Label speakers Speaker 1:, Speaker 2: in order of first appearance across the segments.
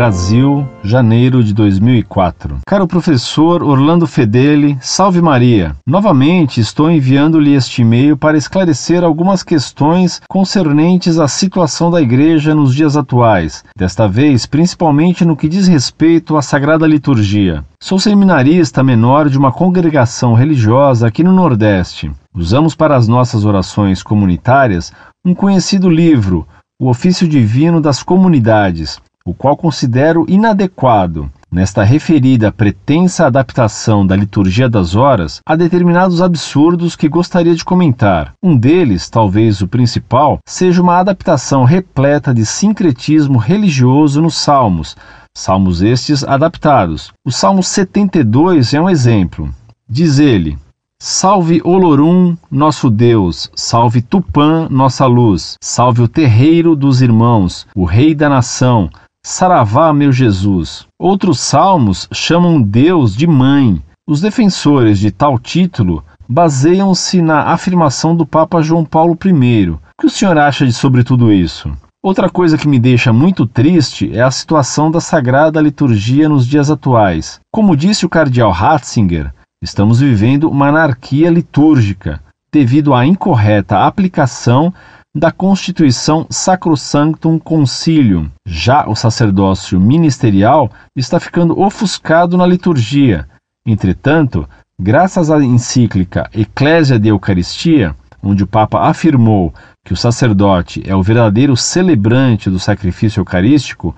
Speaker 1: Brasil, janeiro de 2004. Caro professor Orlando Fedeli, salve Maria. Novamente estou enviando-lhe este e-mail para esclarecer algumas questões concernentes à situação da igreja nos dias atuais, desta vez principalmente no que diz respeito à Sagrada Liturgia. Sou seminarista menor de uma congregação religiosa aqui no Nordeste. Usamos para as nossas orações comunitárias um conhecido livro, O Ofício Divino das Comunidades, o qual considero inadequado nesta referida pretensa adaptação da liturgia das horas a determinados absurdos que gostaria de comentar. Um deles, talvez o principal, seja uma adaptação repleta de sincretismo religioso nos Salmos, salmos estes adaptados. O Salmo 72 é um exemplo. Diz ele: Salve Olorum, nosso Deus, salve Tupã, nossa luz, salve o terreiro dos irmãos, o rei da nação, Saravá, meu Jesus. Outros salmos chamam Deus de mãe. Os defensores de tal título baseiam-se na afirmação do Papa João Paulo I. O que o senhor acha de sobre tudo isso? Outra coisa que me deixa muito triste é a situação da sagrada liturgia nos dias atuais. Como disse o cardeal Ratzinger, estamos vivendo uma anarquia litúrgica devido à incorreta aplicação da Constituição Sacrosanctum Concilium. Já o sacerdócio ministerial está ficando ofuscado na liturgia. Entretanto, graças à encíclica Ecclesia de Eucaristia, onde o Papa afirmou que o sacerdote é o verdadeiro celebrante do sacrifício eucarístico,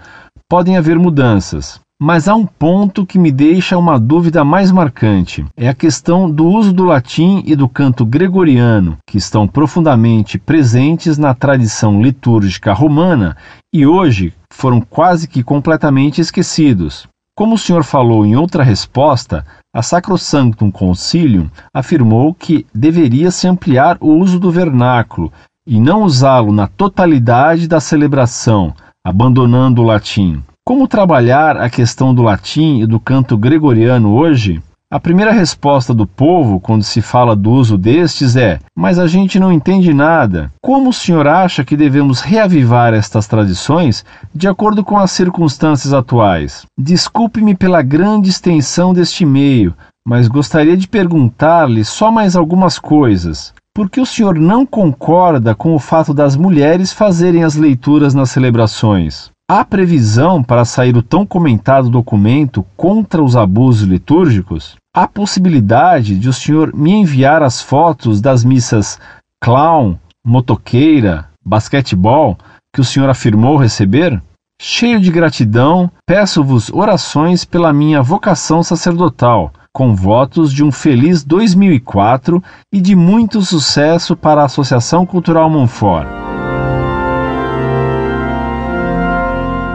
Speaker 1: podem haver mudanças. Mas há um ponto que me deixa uma dúvida mais marcante: é a questão do uso do latim e do canto gregoriano, que estão profundamente presentes na tradição litúrgica romana e hoje foram quase que completamente esquecidos. Como o senhor falou em outra resposta, a Sacrosanctum Concilium afirmou que deveria se ampliar o uso do vernáculo e não usá-lo na totalidade da celebração, abandonando o latim. Como trabalhar a questão do latim e do canto gregoriano hoje? A primeira resposta do povo, quando se fala do uso destes, é: Mas a gente não entende nada. Como o senhor acha que devemos reavivar estas tradições de acordo com as circunstâncias atuais? Desculpe-me pela grande extensão deste e-mail, mas gostaria de perguntar-lhe só mais algumas coisas. Por que o senhor não concorda com o fato das mulheres fazerem as leituras nas celebrações? Há previsão para sair o tão comentado documento contra os abusos litúrgicos? Há possibilidade de o senhor me enviar as fotos das missas clown, motoqueira, basquetebol que o senhor afirmou receber? Cheio de gratidão, peço-vos orações pela minha vocação sacerdotal com votos de um feliz 2004 e de muito sucesso para a Associação Cultural Monfort.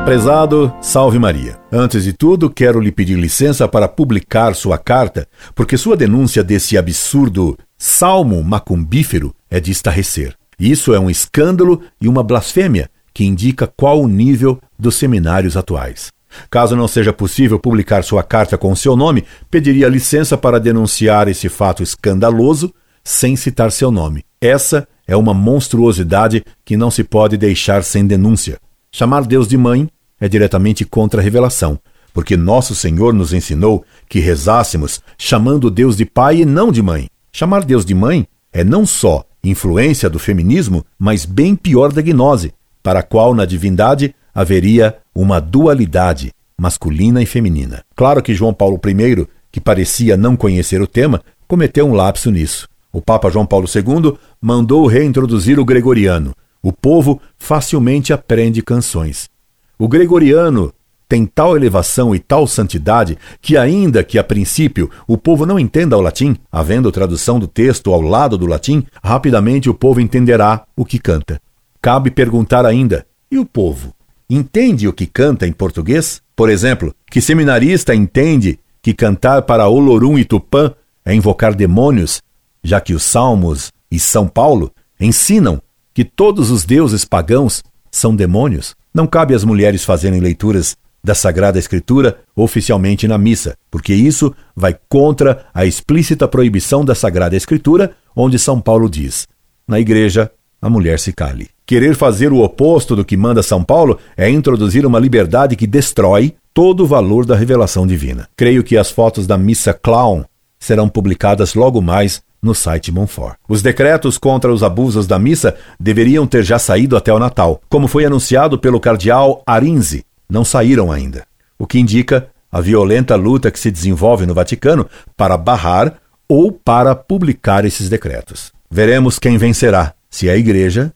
Speaker 2: Prezado, salve Maria. Antes de tudo, quero lhe pedir licença para publicar sua carta, porque sua denúncia desse absurdo salmo macumbífero é de estarrecer. Isso é um escândalo e uma blasfêmia que indica qual o nível dos seminários atuais. Caso não seja possível publicar sua carta com seu nome, pediria licença para denunciar esse fato escandaloso sem citar seu nome. Essa é uma monstruosidade que não se pode deixar sem denúncia. Chamar Deus de mãe é diretamente contra a revelação, porque nosso Senhor nos ensinou que rezássemos chamando Deus de pai e não de mãe. Chamar Deus de mãe é não só influência do feminismo, mas bem pior da gnose, para a qual na divindade haveria uma dualidade masculina e feminina. Claro que João Paulo I, que parecia não conhecer o tema, cometeu um lapso nisso. O Papa João Paulo II mandou reintroduzir o gregoriano. O povo facilmente aprende canções. O gregoriano tem tal elevação e tal santidade que, ainda que a princípio o povo não entenda o latim, havendo tradução do texto ao lado do latim, rapidamente o povo entenderá o que canta. Cabe perguntar ainda: e o povo? entende o que canta em português? Por exemplo, que seminarista entende que cantar para Olorum e Tupã é invocar demônios, já que os Salmos e São Paulo ensinam que todos os deuses pagãos são demônios? Não cabe às mulheres fazerem leituras da Sagrada Escritura oficialmente na missa, porque isso vai contra a explícita proibição da Sagrada Escritura, onde São Paulo diz: na igreja, a mulher se cale. Querer fazer o oposto do que manda São Paulo é introduzir uma liberdade que destrói todo o valor da revelação divina. Creio que as fotos da missa clown serão publicadas logo mais no site Monfort. Os decretos contra os abusos da missa deveriam ter já saído até o Natal, como foi anunciado pelo cardeal Arinze. Não saíram ainda, o que indica a violenta luta que se desenvolve no Vaticano para barrar ou para publicar esses decretos. Veremos quem vencerá, se é a Igreja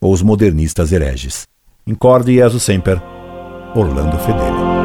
Speaker 2: ou os modernistas hereges. Incorde Jesus Semper, Orlando Fedeli.